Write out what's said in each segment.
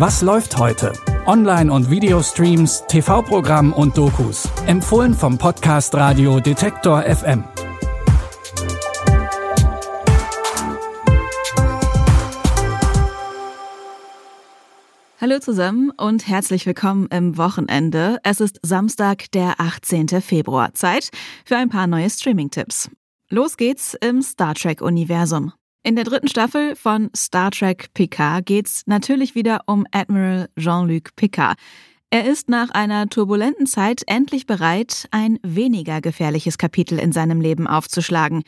Was läuft heute? Online- und Videostreams, TV-Programm und Dokus. Empfohlen vom Podcast Radio Detektor FM. Hallo zusammen und herzlich willkommen im Wochenende. Es ist Samstag, der 18. Februar. Zeit für ein paar neue Streaming-Tipps. Los geht's im Star Trek-Universum. In der dritten Staffel von Star Trek Picard geht's natürlich wieder um Admiral Jean-Luc Picard. Er ist nach einer turbulenten Zeit endlich bereit, ein weniger gefährliches Kapitel in seinem Leben aufzuschlagen.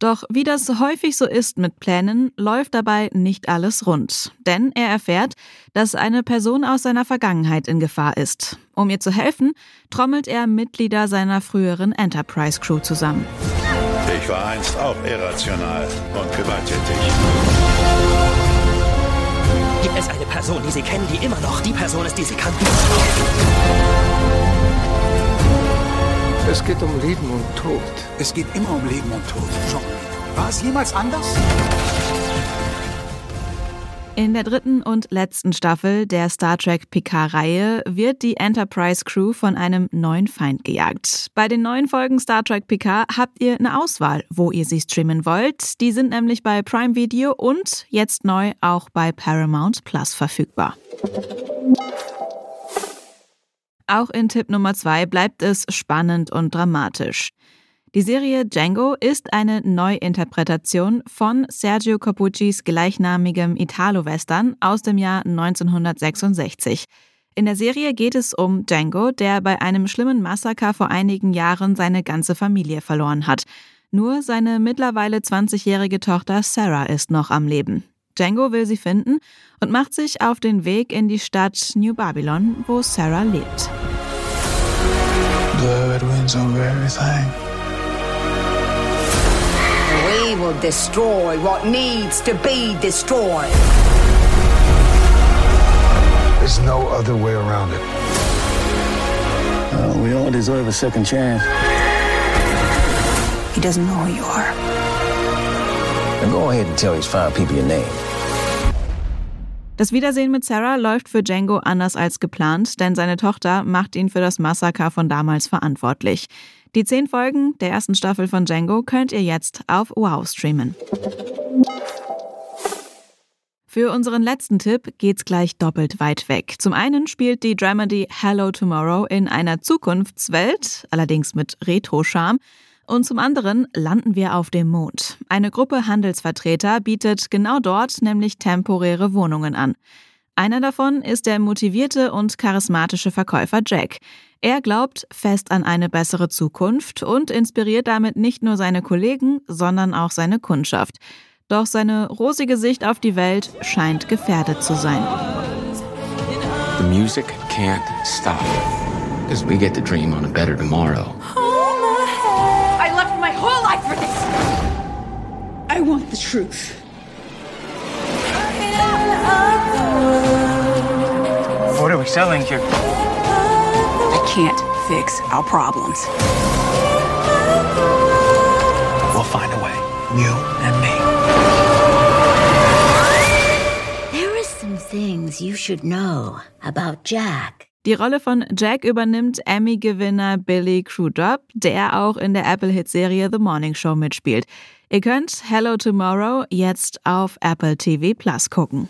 Doch wie das häufig so ist mit Plänen, läuft dabei nicht alles rund. Denn er erfährt, dass eine Person aus seiner Vergangenheit in Gefahr ist. Um ihr zu helfen, trommelt er Mitglieder seiner früheren Enterprise Crew zusammen. Ich war einst auch irrational und gewalttätig. Gibt es eine Person, die Sie kennen, die immer noch die Person ist, die Sie kannten? Es geht um Leben und Tod. Es geht immer um Leben und Tod. Jean. War es jemals anders? In der dritten und letzten Staffel der Star Trek Picard-Reihe wird die Enterprise Crew von einem neuen Feind gejagt. Bei den neuen Folgen Star Trek Picard habt ihr eine Auswahl, wo ihr sie streamen wollt. Die sind nämlich bei Prime Video und jetzt neu auch bei Paramount Plus verfügbar. Auch in Tipp Nummer zwei bleibt es spannend und dramatisch. Die Serie Django ist eine Neuinterpretation von Sergio Corbuccis gleichnamigem Italo-Western aus dem Jahr 1966. In der Serie geht es um Django, der bei einem schlimmen Massaker vor einigen Jahren seine ganze Familie verloren hat. Nur seine mittlerweile 20-jährige Tochter Sarah ist noch am Leben. Django will sie finden und macht sich auf den Weg in die Stadt New Babylon, wo Sarah lebt. Blood wins over everything. Will destroy what needs to be destroyed. There's no other way around it. Uh, we all deserve a second chance. He doesn't know who you are. Now go ahead and tell these five people your name. Das Wiedersehen mit Sarah läuft für Django anders als geplant, denn seine Tochter macht ihn für das Massaker von damals verantwortlich. Die zehn Folgen der ersten Staffel von Django könnt ihr jetzt auf Wow streamen. Für unseren letzten Tipp geht's gleich doppelt weit weg. Zum einen spielt die Dramedy Hello Tomorrow in einer Zukunftswelt, allerdings mit Retro-Charme. Und zum anderen landen wir auf dem Mond. Eine Gruppe Handelsvertreter bietet genau dort nämlich temporäre Wohnungen an. Einer davon ist der motivierte und charismatische Verkäufer Jack. Er glaubt fest an eine bessere Zukunft und inspiriert damit nicht nur seine Kollegen, sondern auch seine Kundschaft. Doch seine rosige Sicht auf die Welt scheint gefährdet zu sein. The music can't stop. Because we get to dream on a better tomorrow. I left my whole life for this. I want the truth. What are we selling here? Can't fix our problems. We'll find a way. You and me. There are some things you should know about Jack. Die Rolle von Jack übernimmt Emmy-Gewinner Billy Crudup, der auch in der Apple-Hit-Serie The Morning Show mitspielt. Ihr könnt Hello Tomorrow jetzt auf Apple TV Plus gucken.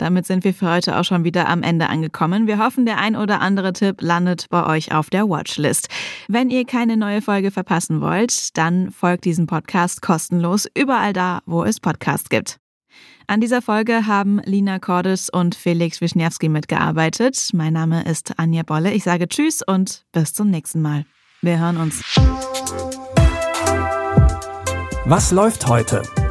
Damit sind wir für heute auch schon wieder am Ende angekommen. Wir hoffen, der ein oder andere Tipp landet bei euch auf der Watchlist. Wenn ihr keine neue Folge verpassen wollt, dann folgt diesem Podcast kostenlos überall da, wo es Podcasts gibt. An dieser Folge haben Lina Cordes und Felix Wischniewski mitgearbeitet. Mein Name ist Anja Bolle. Ich sage Tschüss und bis zum nächsten Mal. Wir hören uns. Was läuft heute?